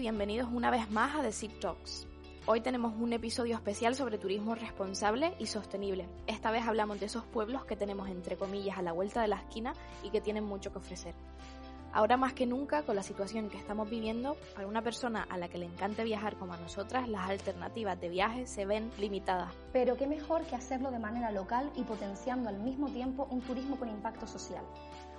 bienvenidos una vez más a The Sea Talks. Hoy tenemos un episodio especial sobre turismo responsable y sostenible. Esta vez hablamos de esos pueblos que tenemos entre comillas a la vuelta de la esquina y que tienen mucho que ofrecer. Ahora más que nunca, con la situación que estamos viviendo, para una persona a la que le encante viajar como a nosotras, las alternativas de viaje se ven limitadas. Pero qué mejor que hacerlo de manera local y potenciando al mismo tiempo un turismo con impacto social.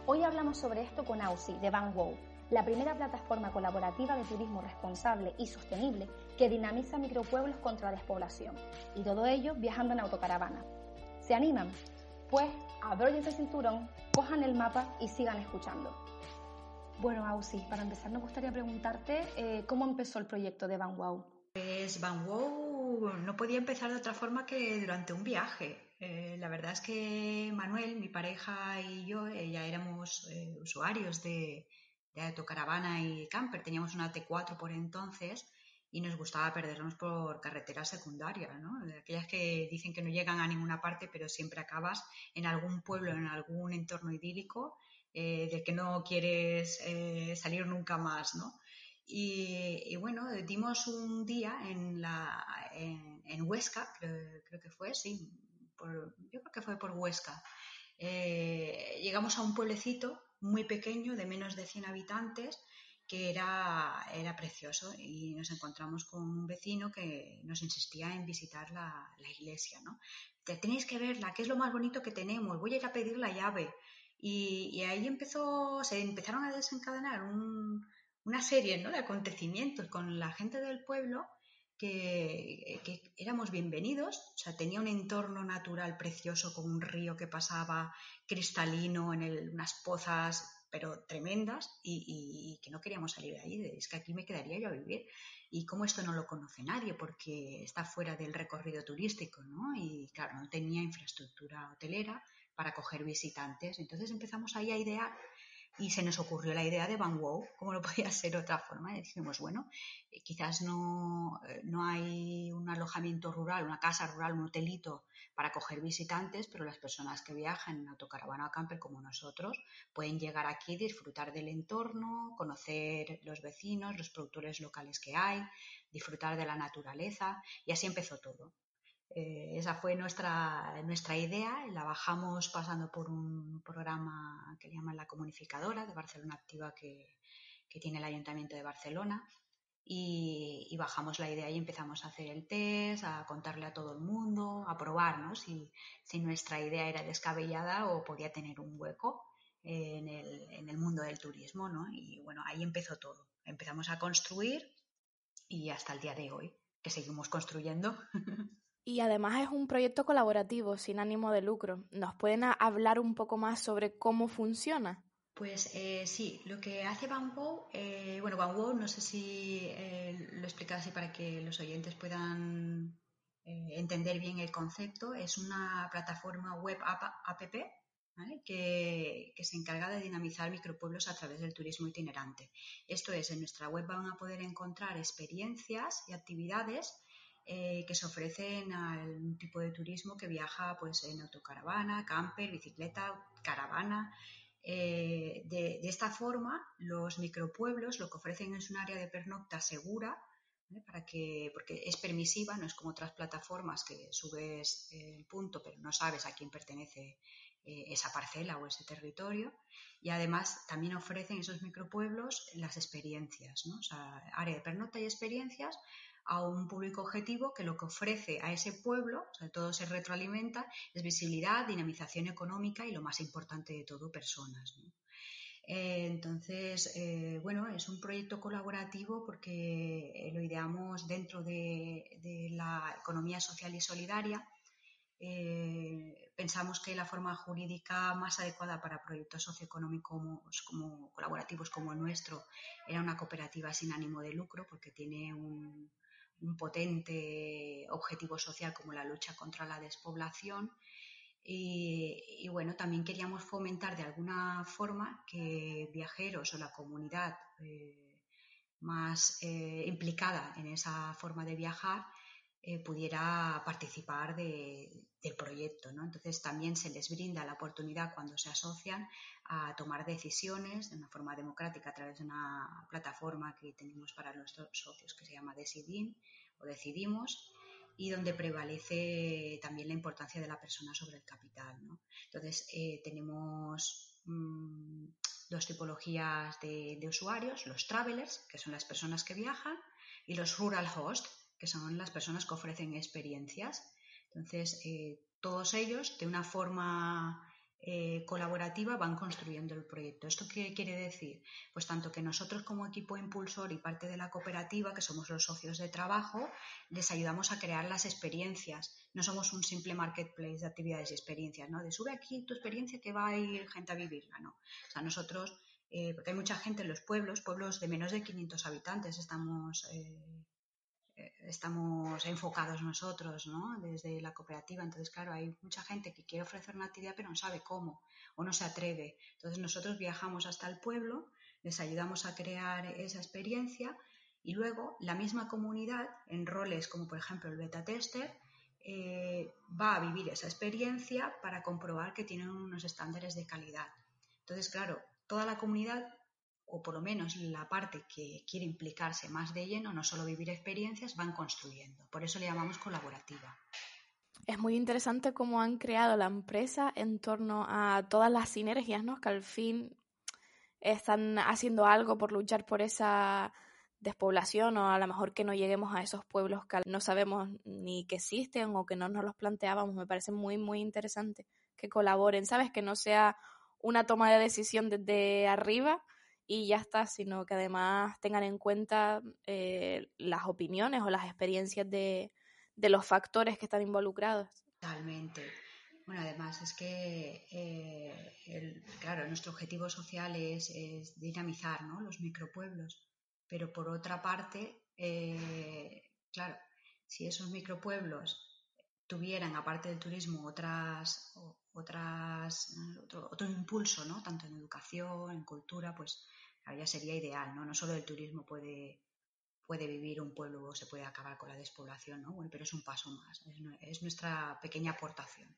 Hoy hablamos sobre esto con AUSI, de Van Wow, la primera plataforma colaborativa de turismo responsable y sostenible que dinamiza micropueblos contra despoblación. Y todo ello viajando en autocaravana. ¿Se animan? Pues abróyense el cinturón, cojan el mapa y sigan escuchando. Bueno, Ausi, para empezar nos gustaría preguntarte eh, cómo empezó el proyecto de Van Wow. Pues Van Wow no podía empezar de otra forma que durante un viaje. Eh, la verdad es que Manuel, mi pareja y yo eh, ya éramos usuarios de, de autocaravana y camper. Teníamos una T4 por entonces y nos gustaba perdernos por carreteras secundarias, ¿no? aquellas que dicen que no llegan a ninguna parte, pero siempre acabas en algún pueblo, en algún entorno idílico eh, del que no quieres eh, salir nunca más, ¿no? Y, bueno, dimos un día en, la, en, Huesca, creo, que fue, sí, yo creo que fue por Huesca. Eh, llegamos a un pueblecito muy pequeño, de menos de 100 habitantes, que era, era precioso y nos encontramos con un vecino que nos insistía en visitar la, la iglesia, ¿no? Te tenéis que verla, que es lo más bonito que tenemos, voy a ir a pedir la llave. Y, ahí empezó, se empezaron a desencadenar una serie ¿no? de acontecimientos con la gente del pueblo que, éramos bienvenidos, o sea, tenía un entorno natural precioso con un río que pasaba cristalino en unas pozas pero tremendas y, que no queríamos salir de ahí, es que aquí me quedaría yo a vivir. Y como esto no lo conoce nadie porque está fuera del recorrido turístico, ¿no? Y claro, no tenía infraestructura hotelera, para coger visitantes. Entonces empezamos ahí a idear y se nos ocurrió la idea de Van Wow, como no podía ser otra forma. Y dijimos, bueno, eh, quizás no, eh, no hay un alojamiento rural, una casa rural, un hotelito para coger visitantes, pero las personas que viajan en autocaravana o camper como nosotros pueden llegar aquí, disfrutar del entorno, conocer los vecinos, los productores locales que hay, disfrutar de la naturaleza y así empezó todo. Eh, esa fue nuestra, nuestra idea, la bajamos pasando por un programa que le llaman la comunificadora de Barcelona Activa que, tiene el Ayuntamiento de Barcelona y, bajamos la idea y empezamos a hacer el test, a contarle a todo el mundo, a probarnos si, si nuestra idea era descabellada o podía tener un hueco en el, en el mundo del turismo. ¿no? Y bueno, ahí empezó todo. Empezamos a construir y hasta el día de hoy, que seguimos construyendo. Y además es un proyecto colaborativo, sin ánimo de lucro. ¿Nos pueden hablar un poco más sobre cómo funciona? Pues eh, sí, lo que hace Bamboo, eh, bueno, Bamboo, no sé si eh, lo explica así para que los oyentes puedan entender bien el concepto, es una plataforma web app, que, que, se encarga de dinamizar micropueblos a través del turismo itinerante. Esto es, en nuestra web van a poder encontrar experiencias y actividades eh, que se ofrecen al tipo de turismo que viaja pues, en autocaravana, camper, bicicleta, caravana. Eh, de, esta forma, los micropueblos lo que ofrecen es un área de pernocta segura, para que, porque es permisiva, no es como otras plataformas que subes el punto pero no sabes a quién pertenece eh, esa parcela o ese territorio. Y además también ofrecen esos micropueblos las experiencias, ¿no? o sea, área de pernocta y experiencias a un público objetivo que lo que ofrece a ese pueblo, sobre todo se retroalimenta, es visibilidad, dinamización económica y lo más importante de todo, personas. Eh, entonces, eh, bueno, es un proyecto colaborativo porque lo ideamos dentro de, la economía social y solidaria. Eh, pensamos que la forma jurídica más adecuada para proyectos socioeconómicos como, colaborativos como el nuestro era una cooperativa sin ánimo de lucro porque tiene un, un potente objetivo social como la lucha contra la despoblación. Y, bueno, también queríamos fomentar de alguna forma que viajeros o la comunidad eh, más eh, implicada en esa forma de viajar eh, pudiera participar del proyecto. ¿no? Entonces también se les brinda la oportunidad cuando se asocian a tomar decisiones de una forma democrática a través de una plataforma que tenemos para nuestros socios que se llama Decidim o Decidimos y donde prevalece también la importancia de la persona sobre el capital. Entonces eh, tenemos mm, dos tipologías de, de usuarios, los travelers, que son las personas que viajan, y los rural hosts, que son las personas que ofrecen experiencias. Entonces, eh, todos ellos, de una forma eh, colaborativa, van construyendo el proyecto. ¿Esto qué quiere decir? Pues tanto que nosotros como equipo impulsor y parte de la cooperativa, que somos los socios de trabajo, les ayudamos a crear las experiencias. No somos un simple marketplace de actividades y experiencias, ¿no? De sube aquí tu experiencia que va a ir gente a vivirla, ¿no? O sea, nosotros, eh, porque hay mucha gente en los pueblos, pueblos de menos de 500 habitantes, estamos estamos enfocados nosotros, ¿no? Desde la cooperativa. Entonces, claro, hay mucha gente que quiere ofrecer una actividad pero no sabe cómo o no se atreve. Entonces, nosotros viajamos hasta el pueblo, les ayudamos a crear esa experiencia y luego la misma comunidad, en roles como por ejemplo el beta tester, eh, va a vivir esa experiencia para comprobar que tienen unos estándares de calidad. Entonces, claro, toda la comunidad o por lo menos la parte que quiere implicarse más de lleno, no solo vivir experiencias, van construyendo. Por eso le llamamos colaborativa. Es muy interesante cómo han creado la empresa en torno a todas las sinergias, ¿no? Que al fin están haciendo algo por luchar por esa despoblación o a lo mejor que no lleguemos a esos pueblos que no sabemos ni que existen o que no nos los planteábamos. Me parece muy, muy interesante que colaboren, ¿sabes? Que no sea una toma de decisión desde arriba, y ya está, sino que además tengan en cuenta eh, las opiniones o las experiencias de, los factores que están involucrados. Totalmente. Bueno, además es que, eh, claro, nuestro objetivo social es, dinamizar ¿no? los micropueblos, pero por otra parte, eh, claro, si esos micropueblos tuvieran, aparte del turismo, otras, otras, otro, otro impulso, ¿no? tanto en educación, en cultura, pues ya sería ideal, ¿no? No solo el turismo puede, puede vivir un pueblo o se puede acabar con la despoblación, ¿no? Bueno, pero es un paso más, es, nuestra pequeña aportación.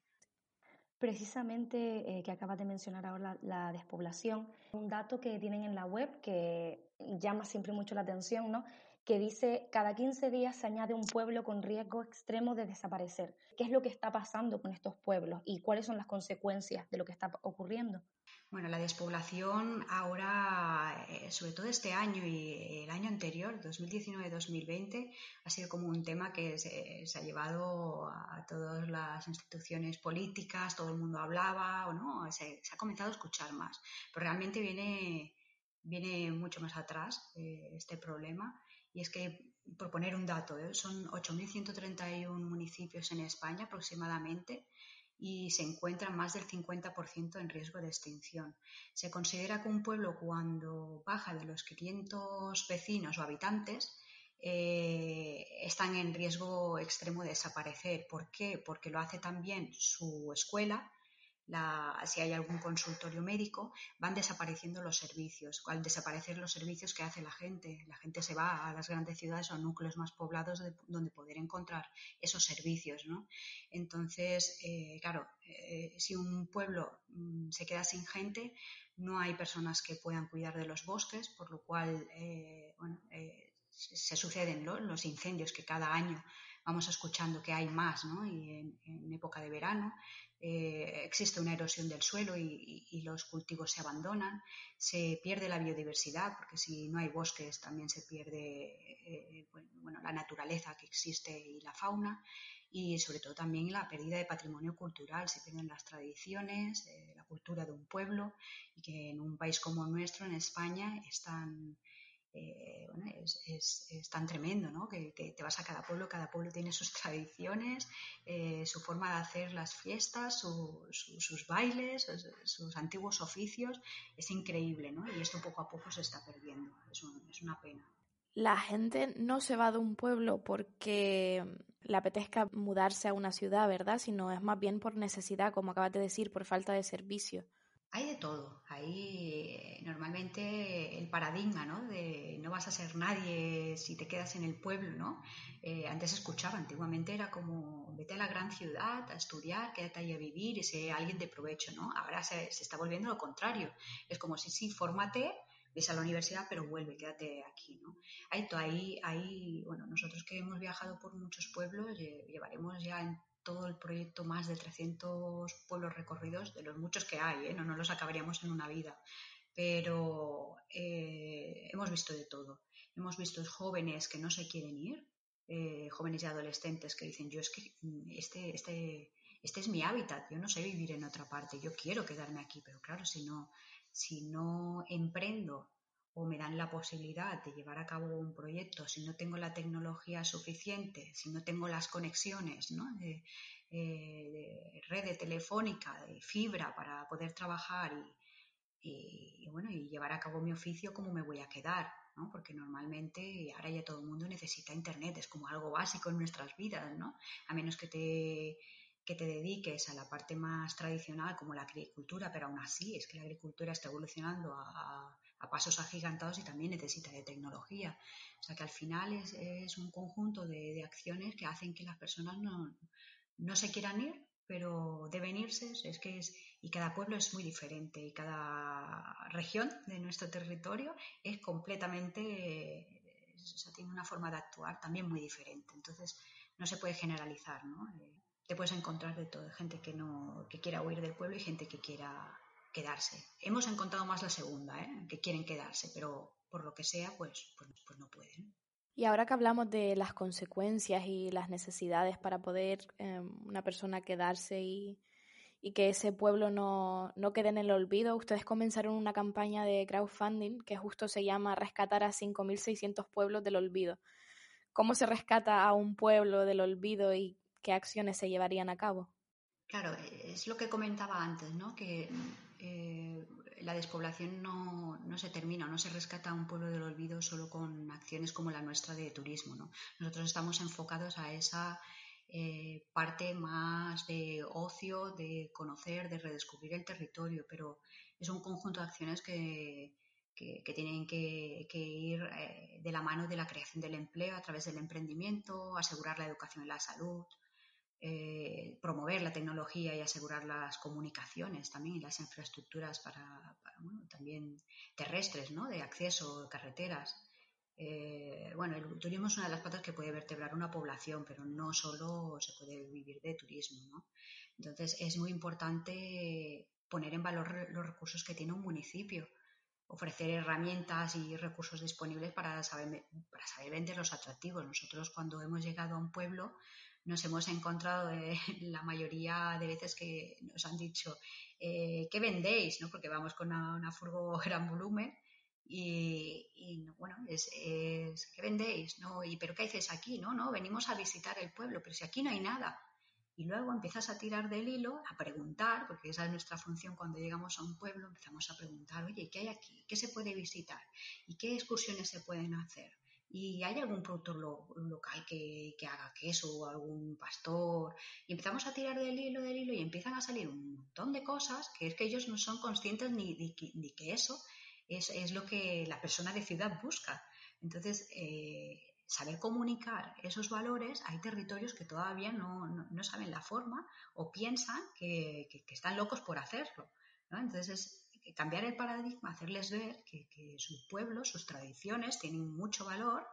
Precisamente eh, que acabas de mencionar ahora la, despoblación, un dato que tienen en la web que llama siempre mucho la atención, ¿no? Que dice cada 15 días se añade un pueblo con riesgo extremo de desaparecer. ¿Qué es lo que está pasando con estos pueblos y cuáles son las consecuencias de lo que está ocurriendo? Bueno, la despoblación ahora, eh, sobre todo este año y el año anterior, 2019-2020, ha sido como un tema que se, ha llevado a todas las instituciones políticas, todo el mundo hablaba, o no, se, ha comenzado a escuchar más. Pero realmente viene, viene mucho más atrás eh, este problema. Y es que, por poner un dato, ¿eh? son 8.131 municipios en España aproximadamente y se encuentra más del 50% en riesgo de extinción. Se considera que un pueblo cuando baja de los 500 vecinos o habitantes eh, están en riesgo extremo de desaparecer. ¿Por qué? Porque lo hace también su escuela, si hay algún consultorio médico, van desapareciendo los servicios. Al desaparecer los servicios, ¿qué hace la gente? La gente se va a las grandes ciudades o a núcleos más poblados donde poder encontrar esos servicios. ¿no? Entonces, eh, claro, eh, si un pueblo mm, se queda sin gente, no hay personas que puedan cuidar de los bosques, por lo cual eh, se, suceden los incendios que cada año vamos escuchando que hay más, ¿no? Y en, época de verano eh, existe una erosión del suelo y, los cultivos se abandonan, se pierde la biodiversidad, porque si no hay bosques también se pierde eh, bueno, la naturaleza que existe y la fauna, y sobre todo también la pérdida de patrimonio cultural, se pierden las tradiciones, eh, la cultura de un pueblo, y que en un país como nuestro, en España, están eh, bueno, es, tan tremendo, ¿no? Que, te vas a cada pueblo, cada pueblo tiene sus tradiciones, eh, su forma de hacer las fiestas, sus bailes, sus, antiguos oficios, es increíble, ¿no? Y esto poco a poco se está perdiendo, es, es una pena. La gente no se va de un pueblo porque le apetezca mudarse a una ciudad, ¿verdad? Sino es más bien por necesidad, como acabas de decir, por falta de servicio. Hay de todo. Hay eh, normalmente el paradigma, ¿no? De no vas a ser nadie si te quedas en el pueblo, ¿no? Eh, antes escuchaba, antiguamente era como vete a la gran ciudad a estudiar, quédate ahí a vivir y sé alguien de provecho, ¿no? Ahora se, está volviendo lo contrario. Es como si sí, fórmate, ves a la universidad, pero vuelve, quédate aquí, ¿no? Hay, ahí, ahí, bueno, nosotros que hemos viajado por muchos pueblos, llevaremos ya todo el proyecto más de 300 pueblos recorridos, de los muchos que hay, ¿eh? no, los acabaríamos en una vida, pero eh, hemos visto de todo. Hemos visto jóvenes que no se quieren ir, eh, jóvenes y adolescentes que dicen, yo es que mm, este, este, este es mi hábitat, yo no sé vivir en otra parte, yo quiero quedarme aquí, pero claro, si no, si no emprendo o me dan la posibilidad de llevar a cabo un proyecto, si no tengo la tecnología suficiente, si no tengo las conexiones ¿no? de, eh, red telefónica, de fibra para poder trabajar y, bueno, y llevar a cabo mi oficio, ¿cómo me voy a quedar? ¿no? Porque normalmente ahora ya todo el mundo necesita Internet, es como algo básico en nuestras vidas, ¿no? A menos que te que te dediques a la parte más tradicional como la agricultura, pero aún así es que la agricultura está evolucionando a, a pasos agigantados y también necesita de tecnología. O sea que al final es, un conjunto de, de, acciones que hacen que las personas no, no, se quieran ir, pero deben irse. Es que es, y cada pueblo es muy diferente y cada región de nuestro territorio es completamente, o sea, tiene una forma de actuar también muy diferente. Entonces no se puede generalizar, ¿no? Eh, te puedes encontrar de todo, gente que no que quiera huir del pueblo y gente que quiera quedarse. Hemos encontrado más la segunda, ¿eh? que quieren quedarse, pero por lo que sea, pues, pues, pues, no pueden. Y ahora que hablamos de las consecuencias y las necesidades para poder em, una persona quedarse y, y, que ese pueblo no, no quede en el olvido, ustedes comenzaron una campaña de crowdfunding que justo se llama Rescatar a 5.600 pueblos del olvido. ¿Cómo se rescata a un pueblo del olvido y qué acciones se llevarían a cabo? Claro, es lo que comentaba antes, ¿no? Que eh, la despoblación no, no, se termina, no se rescata a un pueblo del olvido solo con acciones como la nuestra de turismo. ¿no? Nosotros estamos enfocados a esa eh, parte más de ocio, de conocer, de redescubrir el territorio, pero es un conjunto de acciones que, que, tienen que, ir eh, de la mano de la creación del empleo a través del emprendimiento, asegurar la educación y la salud, eh, promover la tecnología y asegurar las comunicaciones también y las infraestructuras para, también terrestres, ¿no? de acceso, carreteras. Eh, bueno, el turismo es una de las patas que puede vertebrar una población, pero no solo se puede vivir de turismo. ¿no? Entonces, es muy importante poner en valor los recursos que tiene un municipio, ofrecer herramientas y recursos disponibles para saber, para saber vender los atractivos. Nosotros cuando hemos llegado a un pueblo nos hemos encontrado eh, la mayoría de veces que nos han dicho, eh, ¿qué vendéis? ¿no? Porque vamos con una, furgo gran volumen y, bueno, es, ¿qué vendéis? ¿no? ¿Y pero qué haces aquí? No, no, venimos a visitar el pueblo, pero si aquí no hay nada. Y luego empiezas a tirar del hilo, a preguntar, porque esa es nuestra función cuando llegamos a un pueblo, empezamos a preguntar, oye, ¿qué hay aquí? ¿Qué se puede visitar? ¿Y qué excursiones se pueden hacer? Y hay algún productor local que, haga queso o algún pastor y empezamos a tirar del hilo del hilo y empiezan a salir un montón de cosas que es que ellos no son conscientes ni de que, eso es, lo que la persona de ciudad busca. Entonces, eh, saber comunicar esos valores, hay territorios que todavía no, saben la forma o piensan que, están locos por hacerlo. Entonces, cambiar el paradigma, hacerles ver que, su pueblo, sus tradiciones tienen mucho valor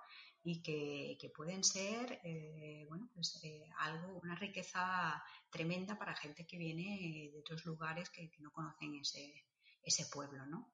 y que, pueden ser eh, bueno, pues, eh, algo, una riqueza tremenda para gente que viene de otros lugares que, no conocen ese, ese pueblo, ¿no?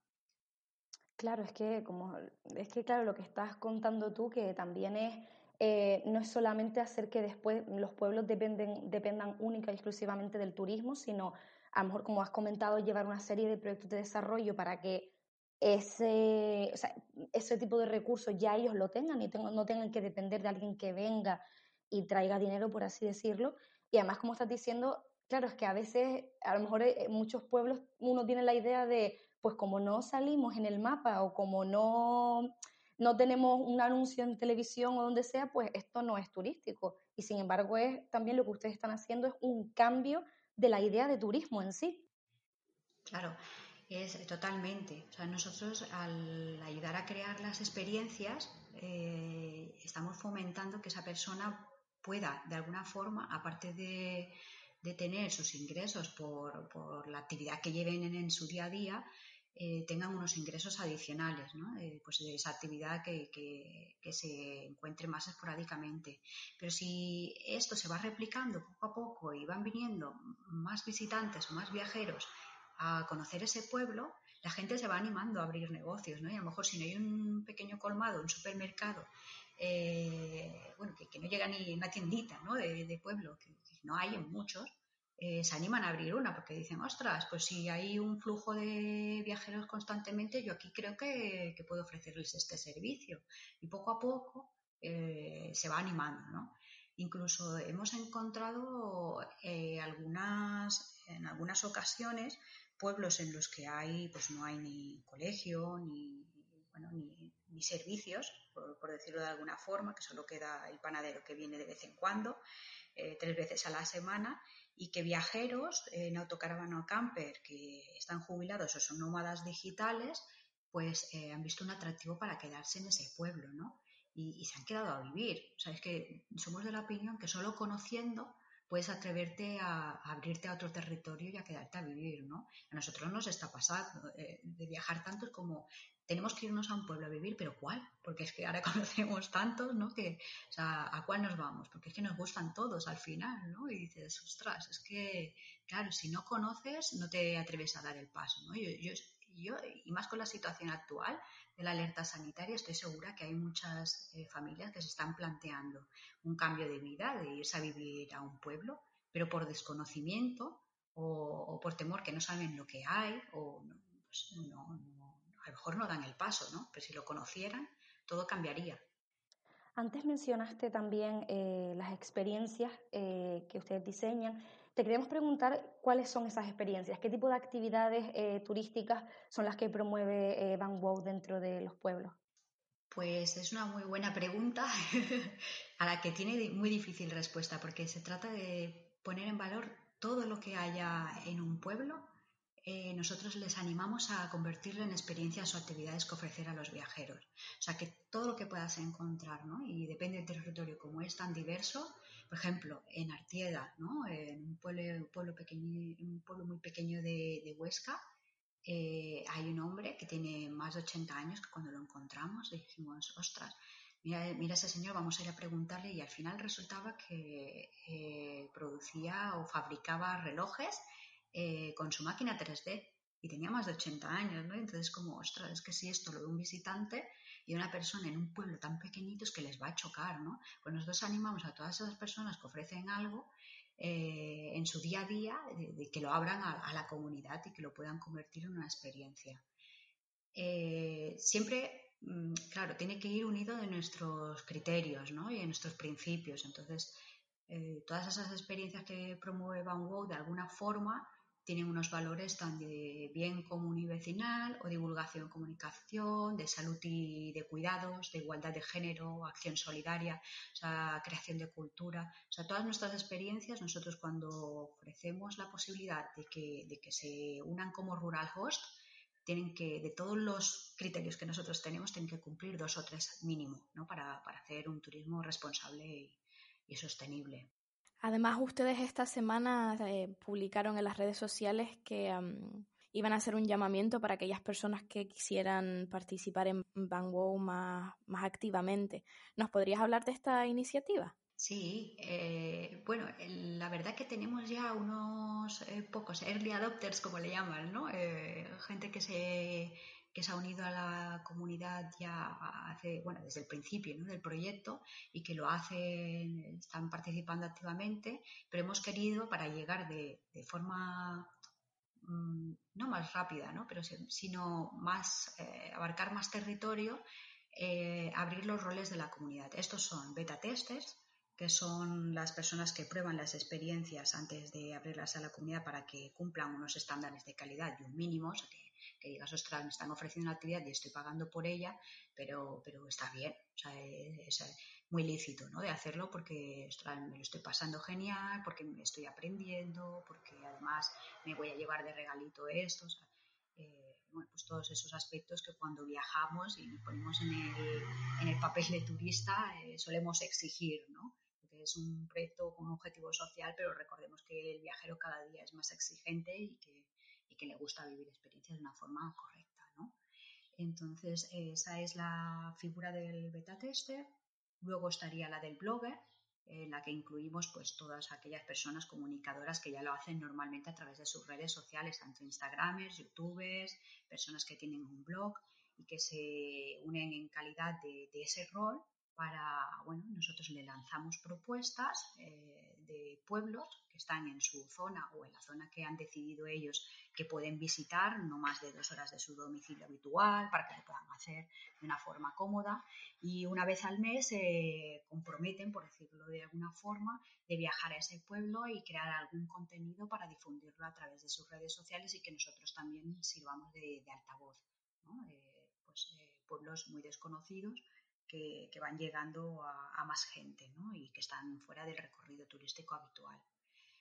Claro, es que como es que claro lo que estás contando tú que también es eh, no es solamente hacer que después los pueblos dependen, dependan única y exclusivamente del turismo, sino a lo mejor, como has comentado, llevar una serie de proyectos de desarrollo para que ese, o sea, ese tipo de recursos ya ellos lo tengan y no tengan que depender de alguien que venga y traiga dinero, por así decirlo. Y además, como estás diciendo, claro, es que a veces, a lo mejor en muchos pueblos uno tiene la idea de, pues como no salimos en el mapa o como no, no tenemos un anuncio en televisión o donde sea, pues esto no es turístico. Y sin embargo, es también lo que ustedes están haciendo es un cambio de la idea de turismo en sí. Claro, Es totalmente. O sea, nosotros al ayudar a crear las experiencias, eh, estamos fomentando que esa persona pueda, de alguna forma, aparte de, tener sus ingresos por, la actividad que lleven en, su día a día, eh, tengan unos ingresos adicionales, ¿no? Eh, pues de esa actividad que, que, se encuentre más esporádicamente. Pero si esto se va replicando poco a poco y van viniendo más visitantes más viajeros a conocer ese pueblo, la gente se va animando a abrir negocios, ¿no? Y a lo mejor si no hay un pequeño colmado, un supermercado, eh, bueno, que, no llega ni una tiendita, ¿no? De, pueblo, que, no hay en muchos, eh, se animan a abrir una porque dicen, ostras, pues si hay un flujo de viajeros constantemente, yo aquí creo que, puedo ofrecerles este servicio. Y poco a poco eh, se va animando, ¿no? Incluso hemos encontrado algunas, en algunas ocasiones pueblos en los que hay, pues no hay ni colegio, ni, bueno, ni, servicios, por, decirlo de alguna forma, que solo queda el panadero que viene de vez en cuando, eh, tres veces a la semana, y que viajeros en autocaravana o camper que están jubilados o son nómadas digitales, pues eh, han visto un atractivo para quedarse en ese pueblo, ¿no? Y, y, se han quedado a vivir. O sea, es que somos de la opinión que solo conociendo puedes atreverte a, abrirte a otro territorio y a quedarte a vivir, ¿no? A nosotros nos está pasando eh, de viajar tanto como tenemos que irnos a un pueblo a vivir, pero ¿cuál? Porque es que ahora conocemos tantos, ¿no? Que, ¿a cuál nos vamos? Porque es que nos gustan todos al final, ¿no? Y dices, ostras, es que, claro, si no conoces, no te atreves a dar el paso, ¿no? Yo, yo, yo y más con la situación actual, de la alerta sanitaria, estoy segura que hay muchas eh, familias que se están planteando un cambio de vida, de irse a vivir a un pueblo, pero por desconocimiento o, por temor que no saben lo que hay o pues a lo mejor no dan el paso, ¿no? Pero si lo conocieran, todo cambiaría. Antes mencionaste también eh, las experiencias eh, que ustedes diseñan. Te queremos preguntar cuáles son esas experiencias, qué tipo de actividades eh, turísticas son las que promueve eh, Van Gogh dentro de los pueblos. Pues es una muy buena pregunta a la que tiene muy difícil respuesta porque se trata de poner en valor todo lo que haya en un pueblo. Eh, nosotros les animamos a convertirlo en experiencias o actividades que ofrecer a los viajeros. O sea, que todo lo que puedas encontrar, ¿no? Y depende del territorio, como es tan diverso, por ejemplo, en Artieda, ¿no? en un pueblo, pueblo, un pueblo muy pequeño de, Huesca, eh, hay un hombre que tiene más de 80 años que cuando lo encontramos dijimos, ostras, mira, mira ese señor, vamos a ir a preguntarle y al final resultaba que eh, producía o fabricaba relojes eh, con su máquina 3D y tenía más de 80 años, ¿no? Entonces como, ostras, es que si esto lo ve un visitante, y una persona en un pueblo tan pequeñito es que les va a chocar, ¿no? Pues nosotros animamos a todas esas personas que ofrecen algo eh, en su día a día de, que lo abran a, la comunidad y que lo puedan convertir en una experiencia. Eh, siempre, mm, claro, tiene que ir unido de nuestros criterios ¿no? y de nuestros principios. Entonces, eh, todas esas experiencias que promueve Van Gogh de alguna forma tienen unos valores tan de bien común y vecinal o divulgación, comunicación, de salud y de cuidados, de igualdad de género, acción solidaria, o sea, creación de cultura. O sea, todas nuestras experiencias, nosotros cuando ofrecemos la posibilidad de que, se unan como rural host, tienen que, de todos los criterios que nosotros tenemos, tienen que cumplir dos o tres mínimo, ¿no? Para hacer un turismo responsable y sostenible. Además, ustedes esta semana eh, publicaron en las redes sociales que iban a hacer un llamamiento para aquellas personas que quisieran participar en Van más, más activamente. ¿Nos podrías hablar de esta iniciativa? Sí, eh, bueno, la verdad que tenemos ya unos eh, pocos early adopters, como le llaman, ¿no? gente que se que se ha unido a la comunidad ya desde el principio del proyecto y que lo hacen, están participando activamente, pero hemos querido para llegar de, forma mm, no más rápida, ¿no? pero sino más eh, abarcar más territorio, eh, abrir los roles de la comunidad. Estos son beta testers, que son las personas que prueban las experiencias antes de abrirlas a la comunidad para que cumplan unos estándares de calidad y un mínimo, que digas, ostras, me están ofreciendo una actividad y estoy pagando por ella, pero, pero está bien, o sea, es, muy lícito, ¿no? De hacerlo porque, me lo estoy pasando genial, porque me estoy aprendiendo, porque además me voy a llevar de regalito esto, o sea, eh, pues todos esos aspectos que cuando viajamos y nos ponemos en el, en el papel de turista eh, solemos exigir, ¿no? Porque es un proyecto con un objetivo social, pero recordemos que el viajero cada día es más exigente y que, que le gusta vivir experiencias de una forma correcta, ¿no? Entonces, esa es la figura del beta tester. Luego estaría la del blogger, en la que incluimos pues todas aquellas personas comunicadoras que ya lo hacen normalmente a través de sus redes sociales, tanto Instagramers, YouTubers, personas que tienen un blog y que se unen en calidad de ese rol para, bueno, nosotros le lanzamos propuestas eh, de pueblos que están en su zona o en la zona que han decidido ellos que pueden visitar, no más de dos horas de su domicilio habitual, para que lo puedan hacer de una forma cómoda. Y una vez al mes se comprometen, por decirlo de alguna forma, de viajar a ese pueblo y crear algún contenido para difundirlo a través de sus redes sociales y que nosotros también sirvamos de, altavoz. Eh, pues, eh, pueblos muy desconocidos que, van llegando a, más gente y que están fuera del recorrido turístico habitual.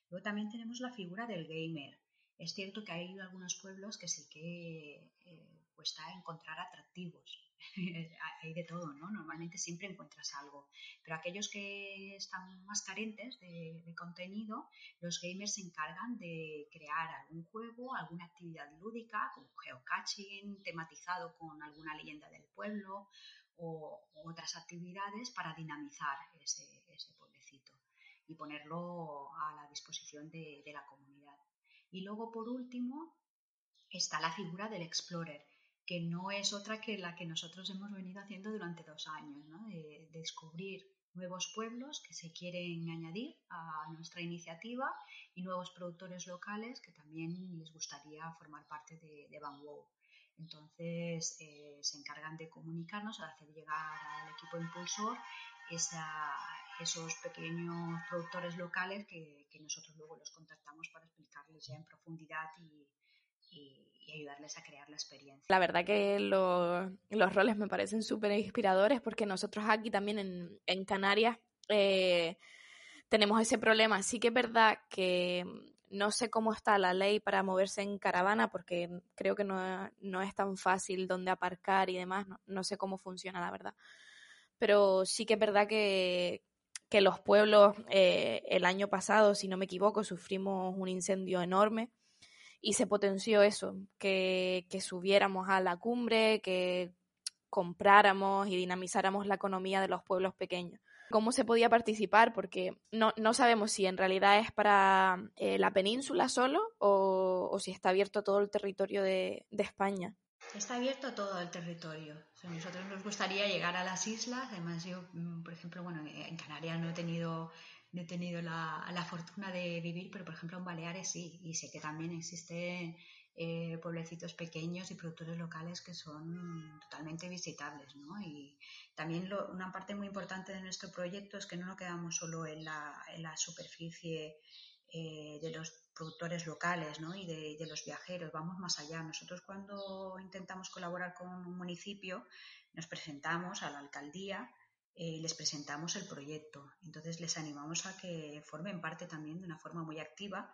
Luego también tenemos la figura del gamer. Es cierto que hay algunos pueblos que sí que eh, cuesta encontrar atractivos. hay de todo, ¿no? Normalmente siempre encuentras algo. Pero aquellos que están más carentes de, contenido, los gamers se encargan de crear algún juego, alguna actividad lúdica, como geocaching, tematizado con alguna leyenda del pueblo, o, otras actividades para dinamizar ese, pueblecito y ponerlo a la disposición de, la comunidad. Y luego, por último, está la figura del explorer, que no es otra que la que nosotros hemos venido haciendo durante dos años, de, descubrir nuevos pueblos que se quieren añadir a nuestra iniciativa y nuevos productores locales que también les gustaría formar parte de, de Van entonces eh, se encargan de comunicarnos, de hacer llegar al equipo impulsor esos pequeños productores locales que, nosotros luego los contactamos para explicarles ya en profundidad y, ayudarles a crear la experiencia. La verdad que los roles me parecen súper inspiradores porque nosotros aquí también en, Canarias eh, tenemos ese problema. Sí que es verdad que no sé cómo está la ley para moverse en caravana porque creo que no, es tan fácil dónde aparcar y demás. No, sé cómo funciona, la verdad. Pero sí que es verdad que, los pueblos eh, el año pasado, si no me equivoco, sufrimos un incendio enorme y se potenció eso, que, que subiéramos a la cumbre, que compráramos y dinamizáramos la economía de los pueblos pequeños cómo se podía participar, porque no, no sabemos si en realidad es para eh, la península solo o, si está abierto todo el territorio de, España. Está abierto todo el territorio. a nosotros nos gustaría llegar a las islas. Además, yo, mm, por ejemplo, bueno, en Canarias no he tenido, no he tenido la, la fortuna de vivir, pero por ejemplo en Baleares sí. Y sé que también existen eh, pueblecitos pequeños y productores locales que son totalmente visitables. ¿no? Y también una parte muy importante de nuestro proyecto es que no nos quedamos solo en la, en la superficie eh, de los productores locales ¿no? y de, de, los viajeros, vamos más allá. Nosotros cuando intentamos colaborar con un municipio nos presentamos a la alcaldía eh, les presentamos el proyecto. Entonces les animamos a que formen parte también de una forma muy activa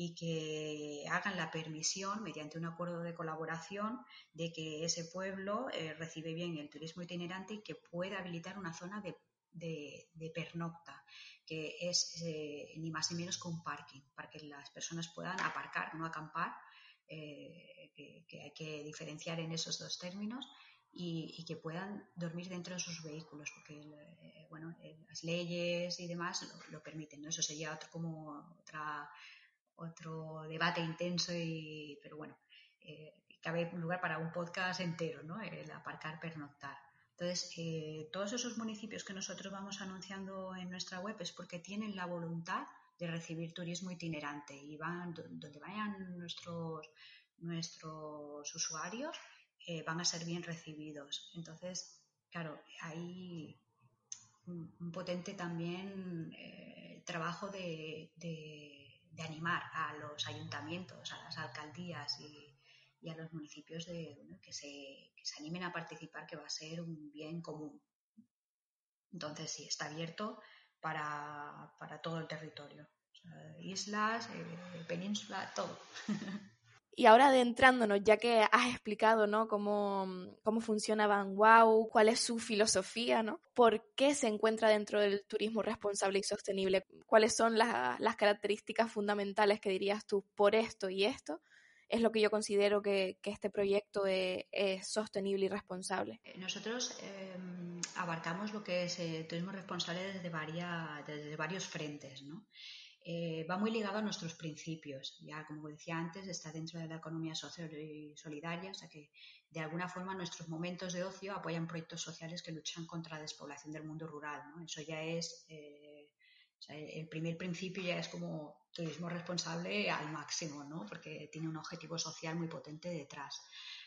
y que hagan la permisión mediante un acuerdo de colaboración de que ese pueblo eh, recibe bien el turismo itinerante y que pueda habilitar una zona de, de, pernocta, que es eh, ni más ni menos que un parking, para que las personas puedan aparcar, no acampar, eh, que, hay que diferenciar en esos dos términos. Y, que puedan dormir dentro de sus vehículos, porque bueno, las leyes y demás lo, permiten. ¿no? Eso sería otro, como otra otro debate intenso, y, pero bueno, eh, cabe lugar para un podcast entero, ¿no? El aparcar, pernoctar. Entonces, eh, todos esos municipios que nosotros vamos anunciando en nuestra web es porque tienen la voluntad de recibir turismo itinerante y van donde vayan nuestros, nuestros usuarios eh, van a ser bien recibidos. Entonces, claro, hay un, potente también trabajo de de animar a los ayuntamientos, a las alcaldías y, a los municipios de, que, se, animen a participar, que va a ser un bien común. Entonces, sí, está abierto para, todo el territorio. islas, eh, península, todo. Y ahora adentrándonos, ya que has explicado ¿no? cómo, cómo funciona Van Wow, cuál es su filosofía, ¿no? ¿por qué se encuentra dentro del turismo responsable y sostenible? ¿Cuáles son las, las características fundamentales que dirías tú por esto y esto? es lo que yo considero que, que este proyecto es, es, sostenible y responsable. Nosotros eh, abarcamos lo que es el turismo responsable desde, varias, desde varios frentes. ¿no? Eh, va muy ligado a nuestros principios. Ya, como decía antes, está dentro de la economía social y solidaria, o sea que de alguna forma nuestros momentos de ocio apoyan proyectos sociales que luchan contra la despoblación del mundo rural. Eso ya es, eh, el primer principio ya es como turismo responsable al máximo, ¿no? porque tiene un objetivo social muy potente detrás.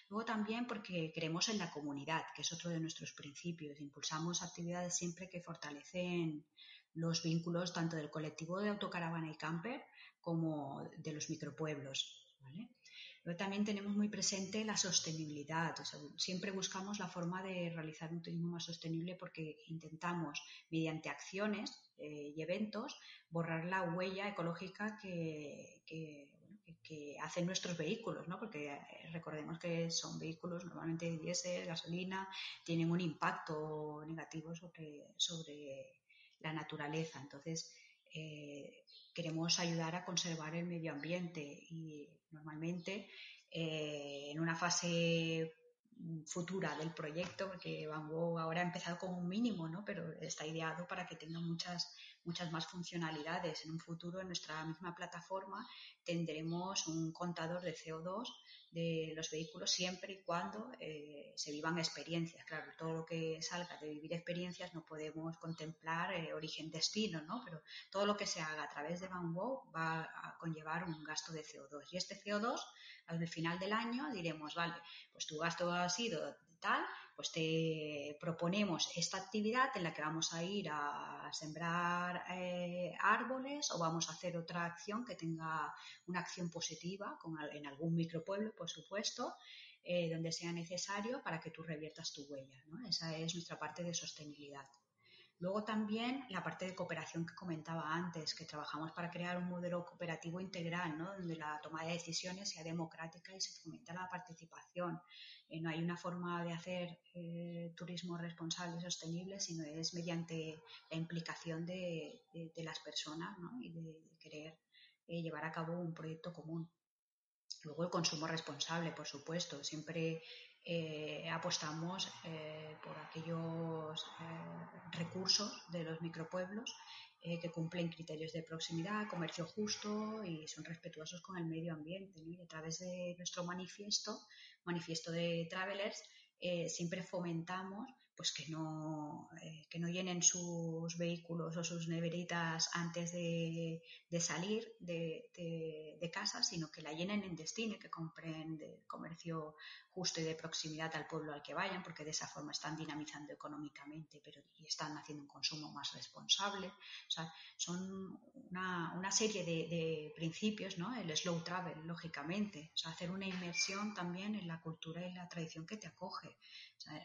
Luego también porque creemos en la comunidad, que es otro de nuestros principios. Impulsamos actividades siempre que fortalecen los vínculos tanto del colectivo de autocaravana y camper como de los micropueblos. ¿vale? Pero también tenemos muy presente la sostenibilidad. siempre buscamos la forma de realizar un turismo más sostenible porque intentamos, mediante acciones eh, y eventos, borrar la huella ecológica que, que, que, hacen nuestros vehículos, ¿no? porque eh, recordemos que son vehículos normalmente de diésel, gasolina, tienen un impacto negativo sobre, sobre la naturaleza. Entonces, eh, queremos ayudar a conservar el medio ambiente y normalmente eh, en una fase futura del proyecto, porque Van ahora ha empezado con un mínimo, ¿no? pero está ideado para que tenga muchas, muchas más funcionalidades. En un futuro, en nuestra misma plataforma, tendremos un contador de CO2 de los vehículos siempre y cuando eh, se vivan experiencias. Claro, todo lo que salga de vivir experiencias no podemos contemplar eh, origen-destino, ¿no? Pero todo lo que se haga a través de Van Gogh va a conllevar un gasto de CO2. Y este CO2, al final del año, diremos, vale, pues tu gasto ha sido tal, pues te proponemos esta actividad en la que vamos a ir a sembrar eh, árboles o vamos a hacer otra acción que tenga una acción positiva en algún micropueblo, por supuesto, eh, donde sea necesario para que tú reviertas tu huella. ¿no? Esa es nuestra parte de sostenibilidad. Luego también la parte de cooperación que comentaba antes, que trabajamos para crear un modelo cooperativo integral, ¿no? donde la toma de decisiones sea democrática y se fomenta la participación. Eh, no hay una forma de hacer eh, turismo responsable y sostenible, sino es mediante la implicación de, de, las personas ¿no? y de, querer eh, llevar a cabo un proyecto común. Luego el consumo responsable, por supuesto. Siempre eh, apostamos eh, por aquellos eh, recursos de los micropueblos que cumplen criterios de proximidad, comercio justo y son respetuosos con el medio ambiente. A través de nuestro manifiesto, manifiesto de Travelers, siempre fomentamos pues que no, que no llenen sus vehículos o sus neveritas antes de, salir de, casa, sino que la llenen en destino, que compren de comercio justo y de proximidad al pueblo al que vayan, porque de esa forma están dinamizando económicamente pero, y están haciendo un consumo más responsable. O sea, son una, serie de, principios, ¿no? El slow travel, lógicamente. O sea, hacer una inmersión también en la cultura y la tradición que te acoge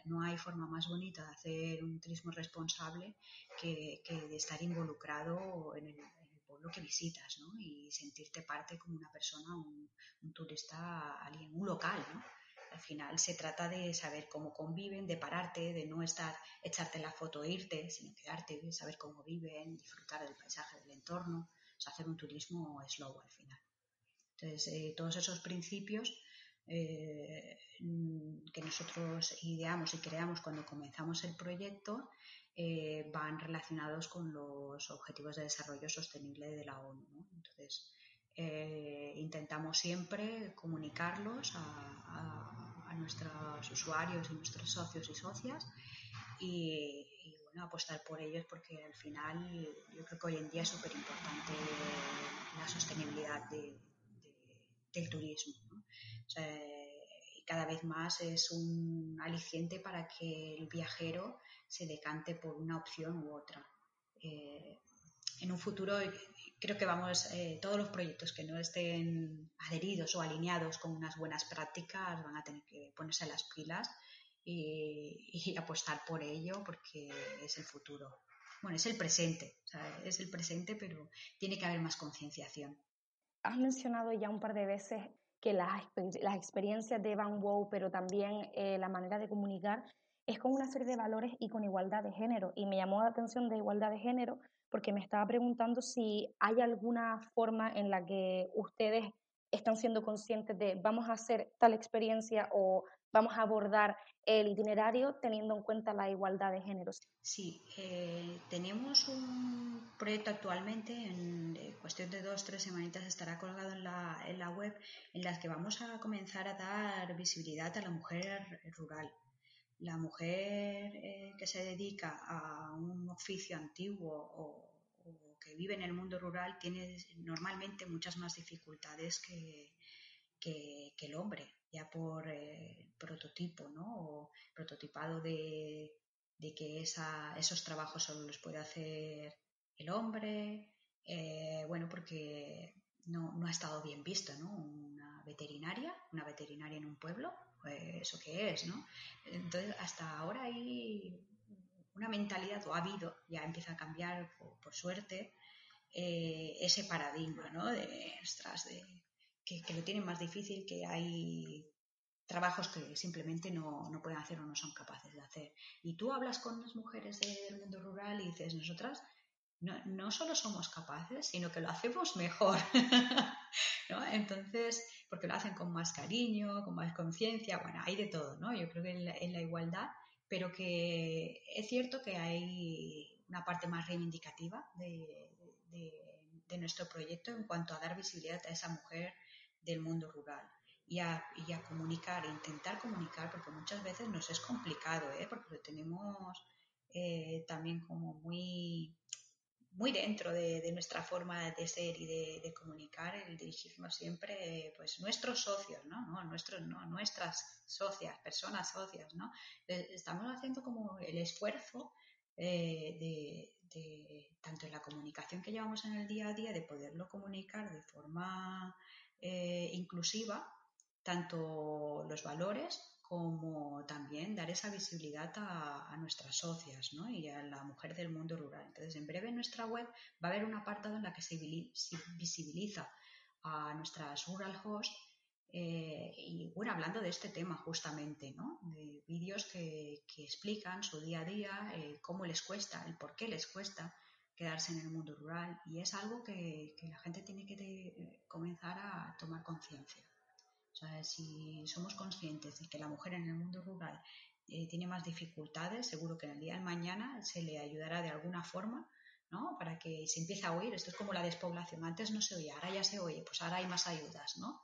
no hay forma más bonita de hacer un turismo responsable que, de estar involucrado en el, pueblo que visitas ¿no? y sentirte parte como una persona, un, turista, alguien, un local. ¿no? Al final se trata de saber cómo conviven, de pararte, de no estar, echarte la foto e irte, sino quedarte, saber cómo viven, disfrutar del paisaje, del entorno, hacer un turismo slow al final. Entonces, eh, todos esos principios eh, que nosotros ideamos y creamos cuando comenzamos el proyecto eh, van relacionados con los Objetivos de Desarrollo Sostenible de la ONU. Entonces, intentamos siempre comunicarlos a, nuestros usuarios y nuestros socios y socias y, bueno, apostar por ellos porque al final yo creo que hoy en día es súper importante la sostenibilidad de, del turismo. y cada vez más es un aliciente para que el viajero se decante por una opción u otra. Eh, en un futuro creo que vamos, eh, todos los proyectos que no estén adheridos o alineados con unas buenas prácticas van a tener que ponerse las pilas y, apostar por ello porque es el futuro. Bueno, es el presente, es el presente, pero tiene que haber más concienciación. Has mencionado ya un par de veces que las, las experiencias de Van Wow, pero también eh, la manera de comunicar, es con una serie de valores y con igualdad de género. Y me llamó la atención de igualdad de género porque me estaba preguntando si hay alguna forma en la que ustedes están siendo conscientes de vamos a hacer tal experiencia o vamos a abordar el itinerario teniendo en cuenta la igualdad de géneros. Sí, eh, tenemos un proyecto actualmente, en cuestión de dos, tres semanitas estará colgado en la, en la web, en las que vamos a comenzar a dar visibilidad a la mujer rural. La mujer eh, que se dedica a un oficio antiguo o, que vive en el mundo rural tiene normalmente muchas más dificultades que, que, el hombre, ya por eh, prototipo, ¿no? O prototipado de, de que esa, esos trabajos solo los puede hacer el hombre, eh, bueno, porque no, no, ha estado bien visto, ¿no? Veterinaria, una veterinaria en un pueblo, pues, ¿eso qué es, no? Entonces, hasta ahora hay una mentalidad, o ha habido, ya empieza a cambiar por, suerte, eh, ese paradigma, ¿no? De, de, que, que, lo tienen más difícil, que hay trabajos que simplemente no, no, pueden hacer o no son capaces de hacer. Y tú hablas con las mujeres del mundo rural y dices, nosotras no, no solo somos capaces, sino que lo hacemos mejor. ¿no? Entonces, porque lo hacen con más cariño, con más conciencia, bueno, hay de todo, ¿no? Yo creo que en la, igualdad, pero que es cierto que hay una parte más reivindicativa de, de, nuestro proyecto en cuanto a dar visibilidad a esa mujer del mundo rural. Y a, y a, comunicar, intentar comunicar, porque muchas veces nos es complicado, ¿eh? porque lo tenemos eh, también como muy muy dentro de, nuestra forma de ser y de, comunicar, el dirigirnos siempre, pues nuestros socios, ¿no? nuestros, no, nuestras socias, personas socias, ¿no? Estamos haciendo como el esfuerzo eh, de, tanto en la comunicación que llevamos en el día a día, de poderlo comunicar de forma eh, inclusiva, tanto los valores como también dar esa visibilidad a, nuestras socias y a la mujer del mundo rural. Entonces, en breve en nuestra web va a haber un apartado en la que se visibiliza a nuestras rural host eh, y bueno, hablando de este tema justamente, ¿no? de vídeos que, explican su día a día, eh, cómo les cuesta, el por qué les cuesta quedarse en el mundo rural y es algo que, la gente tiene que comenzar a tomar conciencia. Si somos conscientes de que la mujer en el mundo rural eh, tiene más dificultades, seguro que en el día de mañana se le ayudará de alguna forma, ¿no? Para que se empiece a oír. Esto es como la despoblación. Antes no se oía, ahora ya se oye, pues ahora hay más ayudas, ¿no?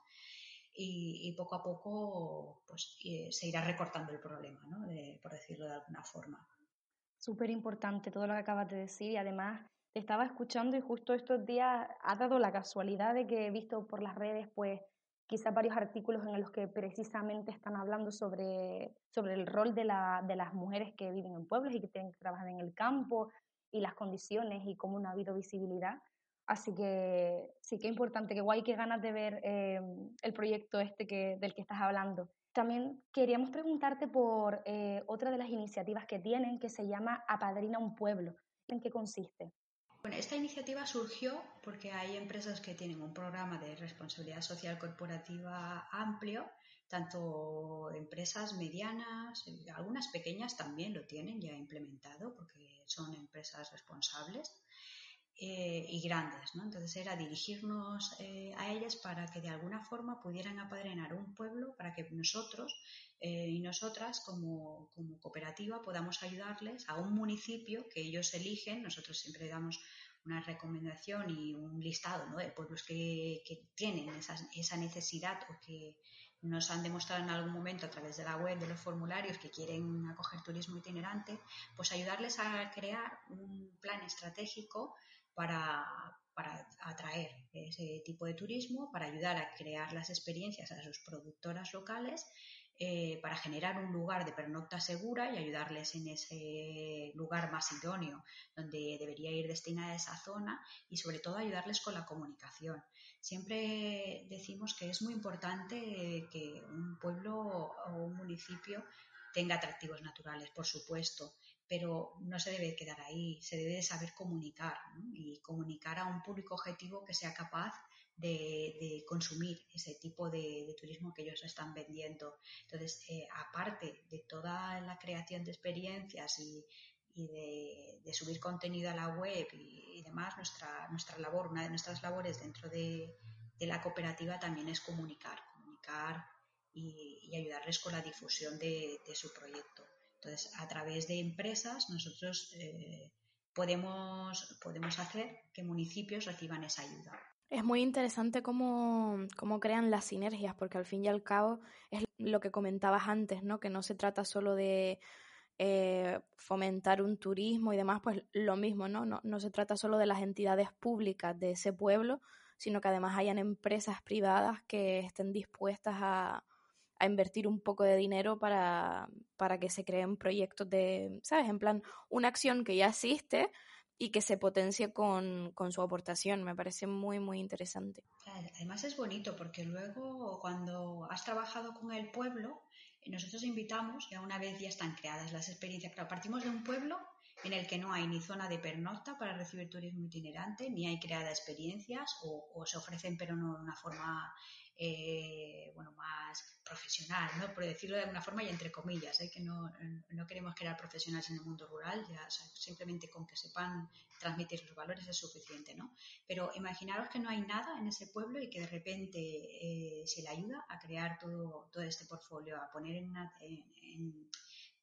Y, poco a poco pues, eh, se irá recortando el problema, ¿no? por decirlo de alguna forma. Súper importante todo lo que acabas de decir y además estaba escuchando y justo estos días ha dado la casualidad de que he visto por las redes pues quizás varios artículos en los que precisamente están hablando sobre, sobre el rol de, la, de las mujeres que viven en pueblos y que tienen que trabajar en el campo y las condiciones y cómo no ha habido visibilidad. Así que sí que importante, que guay, que ganas de ver eh, el proyecto este que, del que estás hablando. También queríamos preguntarte por eh, otra de las iniciativas que tienen que se llama Apadrina un pueblo. ¿En qué consiste? Bueno, esta iniciativa surgió porque hay empresas que tienen un programa de responsabilidad social corporativa amplio, tanto empresas medianas, algunas pequeñas también lo tienen ya implementado porque son empresas responsables eh, y grandes. ¿no? Entonces era dirigirnos eh, a ellas para que de alguna forma pudieran apadrinar un pueblo para que nosotros eh, y nosotras como, cooperativa podamos ayudarles a un municipio que ellos eligen. Nosotros siempre damos una recomendación y un listado de pueblos que, tienen esa, necesidad o que nos han demostrado en algún momento a través de la web, de los formularios, que quieren acoger turismo itinerante, pues ayudarles a crear un plan estratégico para, para atraer ese tipo de turismo, para ayudar a crear las experiencias a sus productoras locales eh, para generar un lugar de pernocta segura y ayudarles en ese lugar más idóneo donde debería ir destinada esa zona y sobre todo ayudarles con la comunicación. Siempre decimos que es muy importante que un pueblo o un municipio tenga atractivos naturales, por supuesto, pero no se debe quedar ahí, se debe saber comunicar y comunicar a un público objetivo que sea capaz de, consumir ese tipo de, turismo que ellos están vendiendo. Entonces, eh, aparte de toda la creación de experiencias y, de, subir contenido a la web y, demás, nuestra, nuestra labor, una de nuestras labores dentro de, la cooperativa también es comunicar, comunicar y, ayudarles con la difusión de, su proyecto. Entonces, a través de empresas, nosotros eh, podemos, podemos hacer que municipios reciban esa ayuda. Es muy interesante cómo, cómo, crean las sinergias, porque al fin y al cabo es lo que comentabas antes, ¿no? Que no se trata solo de eh, fomentar un turismo y demás, pues lo mismo, ¿no? ¿no? No se trata solo de las entidades públicas de ese pueblo, sino que además hayan empresas privadas que estén dispuestas a, a invertir un poco de dinero para, para que se creen proyectos de, ¿sabes? En plan, una acción que ya existe, y que se potencie con, con, su aportación. Me parece muy, muy interesante. Además es bonito porque luego cuando has trabajado con el pueblo, nosotros invitamos, ya una vez ya están creadas las experiencias, claro, partimos de un pueblo en el que no hay ni zona de pernocta para recibir turismo itinerante, ni hay creadas experiencias o, o se ofrecen pero no de una forma eh, bueno, más profesional, ¿no? por decirlo de alguna forma y entre comillas, ¿eh? que no, no, queremos crear profesionales en el mundo rural, ya, simplemente con que sepan transmitir los valores es suficiente. ¿no? Pero imaginaros que no hay nada en ese pueblo y que de repente eh, se le ayuda a crear todo, todo este portfolio, a poner en, en,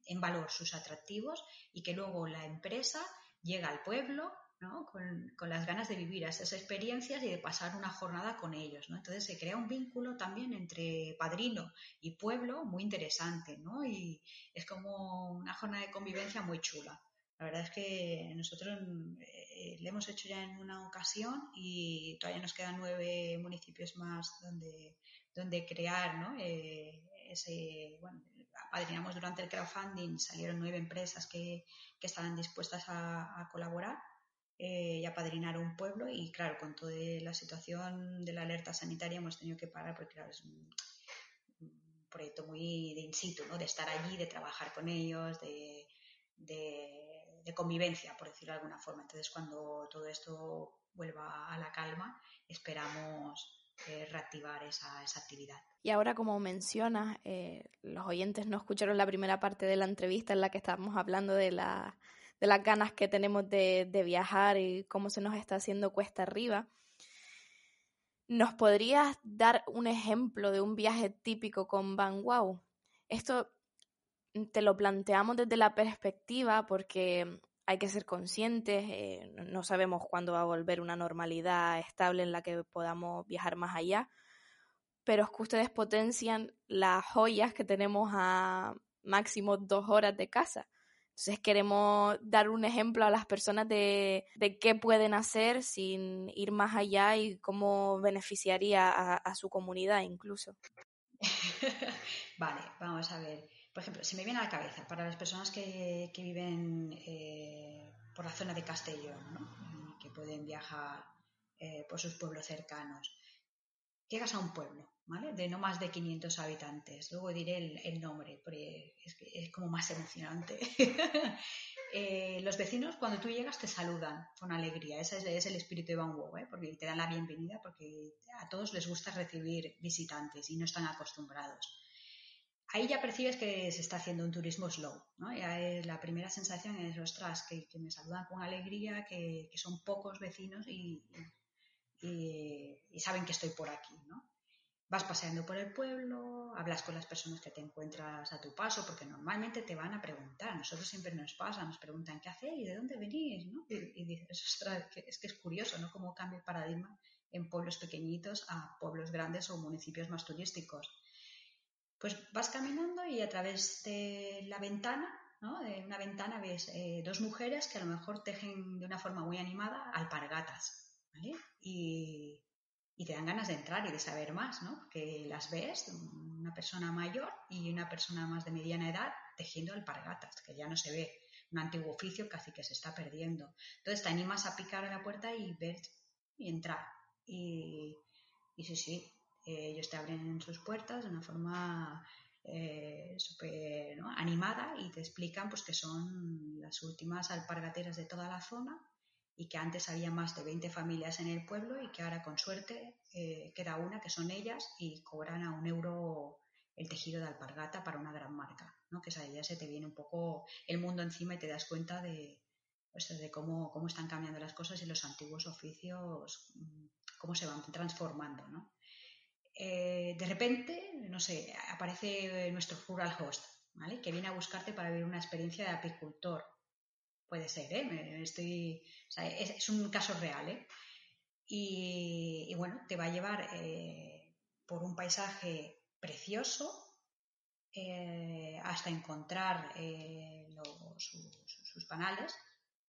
en valor sus atractivos y que luego la empresa llega al pueblo, con, las ganas de vivir esas experiencias y de pasar una jornada con ellos. ¿no? Entonces se crea un vínculo también entre padrino y pueblo muy interesante ¿no? y es como una jornada de convivencia muy chula. La verdad es que nosotros eh, le hemos hecho ya en una ocasión y todavía nos quedan nueve municipios más donde, donde crear ¿no? Eh, durante el crowdfunding, salieron nueve empresas que, estaban dispuestas a colaborar eh, y apadrinar un pueblo y claro, con toda la situación de la alerta sanitaria hemos tenido que parar porque claro, es un, proyecto muy de in situ, ¿no? de estar allí, de trabajar con ellos, de, de, convivencia, por decirlo de alguna forma. Entonces, cuando todo esto vuelva a la calma, esperamos eh, reactivar esa, esa, actividad. Y ahora, como mencionas, eh, los oyentes no escucharon la primera parte de la entrevista en la que estábamos hablando de la de las ganas que tenemos de, viajar y cómo se nos está haciendo cuesta arriba. ¿Nos podrías dar un ejemplo de un viaje típico con Van Wow? Esto te lo planteamos desde la perspectiva porque hay que ser conscientes, eh, no sabemos cuándo va a volver una normalidad estable en la que podamos viajar más allá, pero es que ustedes potencian las joyas que tenemos a máximo dos horas de casa. Entonces queremos dar un ejemplo a las personas de, qué pueden hacer sin ir más allá y cómo beneficiaría a, su comunidad incluso. vale, vamos a ver. Por ejemplo, se me viene a la cabeza para las personas que, viven eh, por la zona de Castellón, ¿no? que pueden viajar eh, por sus pueblos cercanos. Llegas a un pueblo, de no más de 500 habitantes. Luego diré el, nombre, porque es, como más emocionante. Eh, los vecinos, cuando tú llegas, te saludan con alegría. Ese es, el espíritu de Van Gogh, ¿eh? porque te dan la bienvenida, porque a todos les gusta recibir visitantes y no están acostumbrados. Ahí ya percibes que se está haciendo un turismo slow, ¿no? Ya es, la primera sensación es, ostras, que, que me saludan con alegría, que, son pocos vecinos y, y, saben que estoy por aquí, ¿no? Vas paseando por el pueblo, hablas con las personas que te encuentras a tu paso, porque normalmente te van a preguntar. Nosotros siempre nos pasa, nos preguntan qué hacéis, de dónde venís, ¿no? Y, dices, ostras, es que es curioso, ¿no? Cómo cambia el paradigma en pueblos pequeñitos a pueblos grandes o municipios más turísticos. Pues vas caminando y a través de la ventana, ¿no? De una ventana ves eh, dos mujeres que a lo mejor tejen de una forma muy animada alpargatas, ¿vale? Y y te dan ganas de entrar y de saber más, ¿no? Porque las ves, una persona mayor y una persona más de mediana edad tejiendo alpargatas, que ya no se ve, un antiguo oficio casi que se está perdiendo. Entonces te animas a picar a la puerta y ver y entrar. Y, y sí, sí, ellos te abren sus puertas de una forma eh, súper animada y te explican pues que son las últimas alpargateras de toda la zona y que antes había más de 20 familias en el pueblo y que ahora con suerte eh, queda una que son ellas y cobran a un euro el tejido de alpargata para una gran marca, ¿no? que ya se te viene un poco el mundo encima y te das cuenta de, pues, de cómo, cómo están cambiando las cosas y los antiguos oficios, mm, cómo se van transformando. ¿no? Eh, de repente, no sé, aparece nuestro rural host, ¿vale? que viene a buscarte para vivir una experiencia de apicultor. Puede ser, ¿eh? Estoy, es, un caso real, ¿eh? Y, bueno, te va a llevar eh, por un paisaje precioso eh, hasta encontrar eh, sus, panales,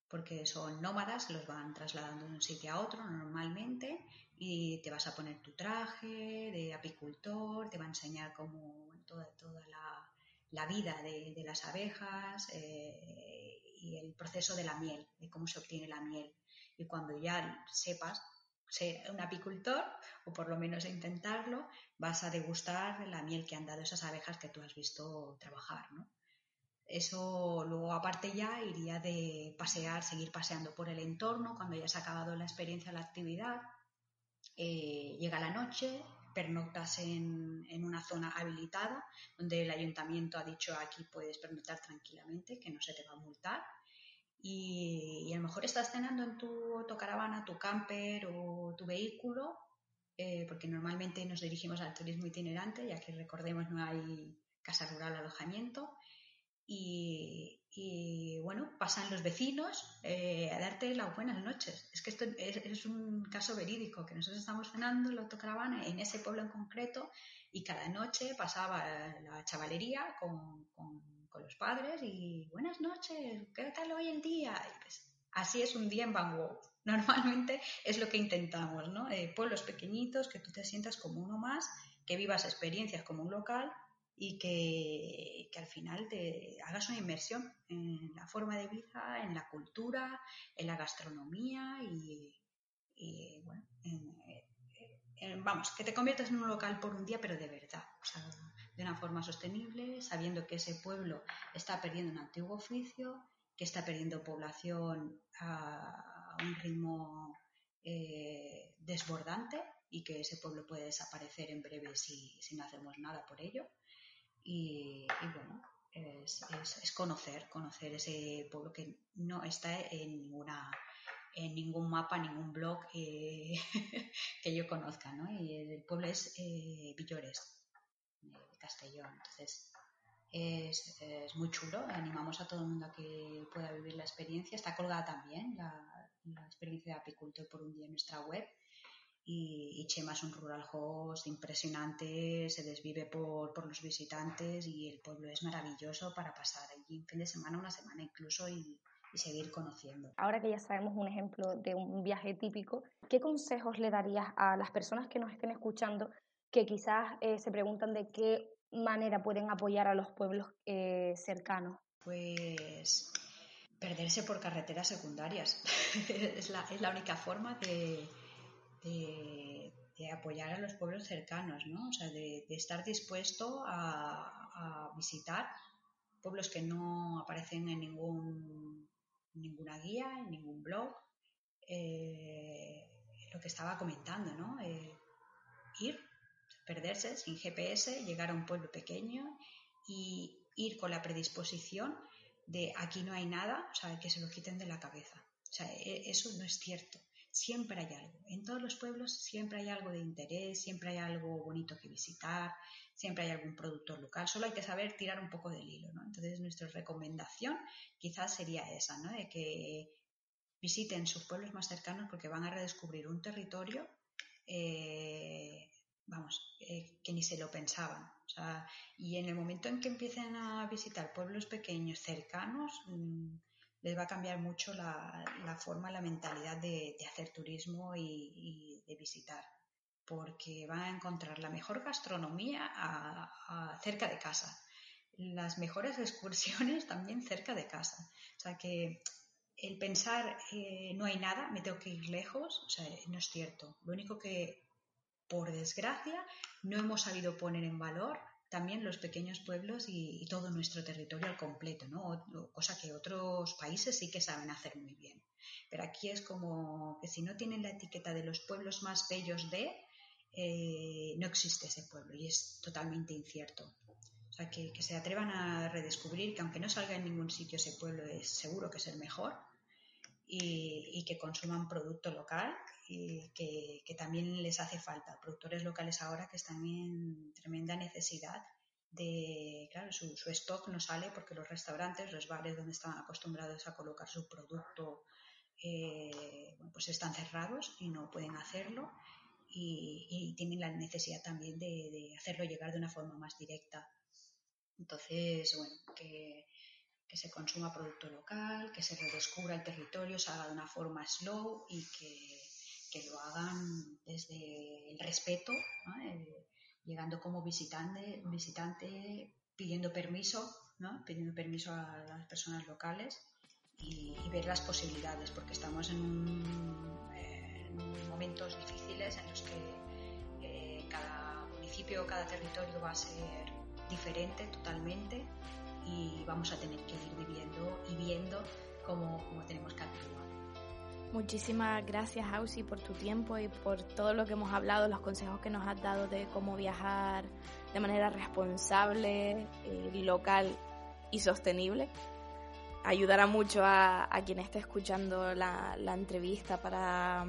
porque son nómadas, los van trasladando de un sitio a otro normalmente y te vas a poner tu traje de apicultor, te va a enseñar cómo toda, toda la, vida de, las abejas eh, y el proceso de la miel, de cómo se obtiene la miel. Y cuando ya sepas ser un apicultor, o por lo menos intentarlo, vas a degustar la miel que han dado esas abejas que tú has visto trabajar, ¿no? Eso luego aparte ya iría de pasear, seguir paseando por el entorno cuando ya has acabado la experiencia, la actividad. Eh, llega la noche, pernoctas en, en, una zona habilitada donde el ayuntamiento ha dicho aquí puedes pernoctar tranquilamente, que no se te va a multar y, a lo mejor estás cenando en tu autocaravana, tu camper o tu vehículo, eh, porque normalmente nos dirigimos al turismo itinerante, ya que recordemos no hay casa rural alojamiento. Y, bueno, pasan los vecinos eh, a darte las buenas noches. Es que esto es, un caso verídico, que nosotros estamos cenando en la autocaravana en ese pueblo en concreto y cada noche pasaba la chavalería con con los padres y buenas noches, ¿qué tal hoy el día? Pues, así es un día en Van Gogh. Normalmente es lo que intentamos, ¿no? Eh, pueblos pequeñitos, que tú te sientas como uno más, que vivas experiencias como un local y que, al final te hagas una inmersión en la forma de vida, en la cultura, en la gastronomía y, bueno, vamos, que te conviertas en un local por un día, pero de verdad. De una forma sostenible, sabiendo que ese pueblo está perdiendo un antiguo oficio, que está perdiendo población a un ritmo eh, desbordante y que ese pueblo puede desaparecer en breve si, no hacemos nada por ello. Y, bueno, es, conocer, conocer ese pueblo que no está en ninguna en ningún mapa, ningún blog eh, que yo conozca, ¿no? Y el pueblo es eh, Villores, Castellón. Entonces, es, muy chulo. Animamos a todo el mundo a que pueda vivir la experiencia. Está colgada también la, experiencia de apicultor por un día en nuestra web. Y, Chema es un rural host impresionante, se desvive por, por, los visitantes y el pueblo es maravilloso para pasar allí un fin de semana, una semana incluso y, y seguir conociendo. Ahora que ya sabemos un ejemplo de un viaje típico, ¿qué consejos le darías a las personas que nos estén escuchando que quizás eh, se preguntan de qué manera pueden apoyar a los pueblos eh, cercanos? Pues perderse por carreteras secundarias. es, la, es, la, única forma de, de, apoyar a los pueblos cercanos, ¿no? O sea, de, estar dispuesto a, visitar pueblos que no aparecen en ningún, ninguna guía, en ningún blog. Eh, lo que estaba comentando, ¿no? ir perderse sin GPS, llegar a un pueblo pequeño y ir con la predisposición de aquí no hay nada, o sea, que se lo quiten de la cabeza. O sea, e, eso no es cierto. Siempre hay algo. En todos los pueblos siempre hay algo de interés, siempre hay algo bonito que visitar, siempre hay algún productor local. Solo hay que saber tirar un poco del hilo, ¿no? Entonces, nuestra recomendación quizás sería esa, ¿no? De que visiten sus pueblos más cercanos porque van a redescubrir un territorio eh, vamos, eh, que ni se lo pensaban. y en el momento en que empiecen a visitar pueblos pequeños cercanos, mm, les va a cambiar mucho la, forma, la mentalidad de, hacer turismo y, de visitar, porque van a encontrar la mejor gastronomía cerca de casa, las mejores excursiones también cerca de casa. O sea que el pensar eh, no hay nada, me tengo que ir lejos, o sea, no es cierto. Lo único que por desgracia, no hemos sabido poner en valor también los pequeños pueblos y, todo nuestro territorio al completo, ¿no? cosa que otros países sí que saben hacer muy bien. Pero aquí es como que si no tienen la etiqueta de los pueblos más bellos de, eh, no existe ese pueblo y es totalmente incierto. O sea, que, se atrevan a redescubrir que aunque no salga en ningún sitio ese pueblo es seguro que es el mejor y, que consuman producto local y que, también les hace falta. Productores locales ahora que están en tremenda necesidad de, claro, su, stock no sale porque los restaurantes, los bares donde están acostumbrados a colocar su producto, eh, pues están cerrados y no pueden hacerlo y, tienen la necesidad también de, hacerlo llegar de una forma más directa. Entonces, bueno, que, se consuma producto local, que se redescubra el territorio, se haga de una forma slow y que, lo hagan desde el respeto, eh, llegando como visitante, visitante pidiendo permiso, ¿no? pidiendo permiso a las personas locales y, ver las posibilidades, porque estamos en, momentos difíciles en los que eh, cada municipio, cada territorio va a ser diferente totalmente y vamos a tener que ir viviendo y viendo cómo, cómo tenemos que actuar. Muchísimas gracias, Ausi, por tu tiempo y por todo lo que hemos hablado, los consejos que nos has dado de cómo viajar de manera responsable, eh, local y sostenible. Ayudará mucho a, quien esté escuchando la, entrevista para,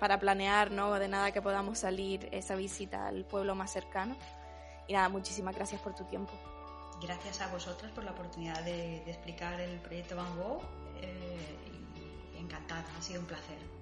para planear, ¿no? De nada que podamos salir esa visita al pueblo más cercano. Y nada, muchísimas gracias por tu tiempo. Gracias a vosotras por la oportunidad de, explicar el proyecto Van Gogh. Eh, encantada, ha sido un placer.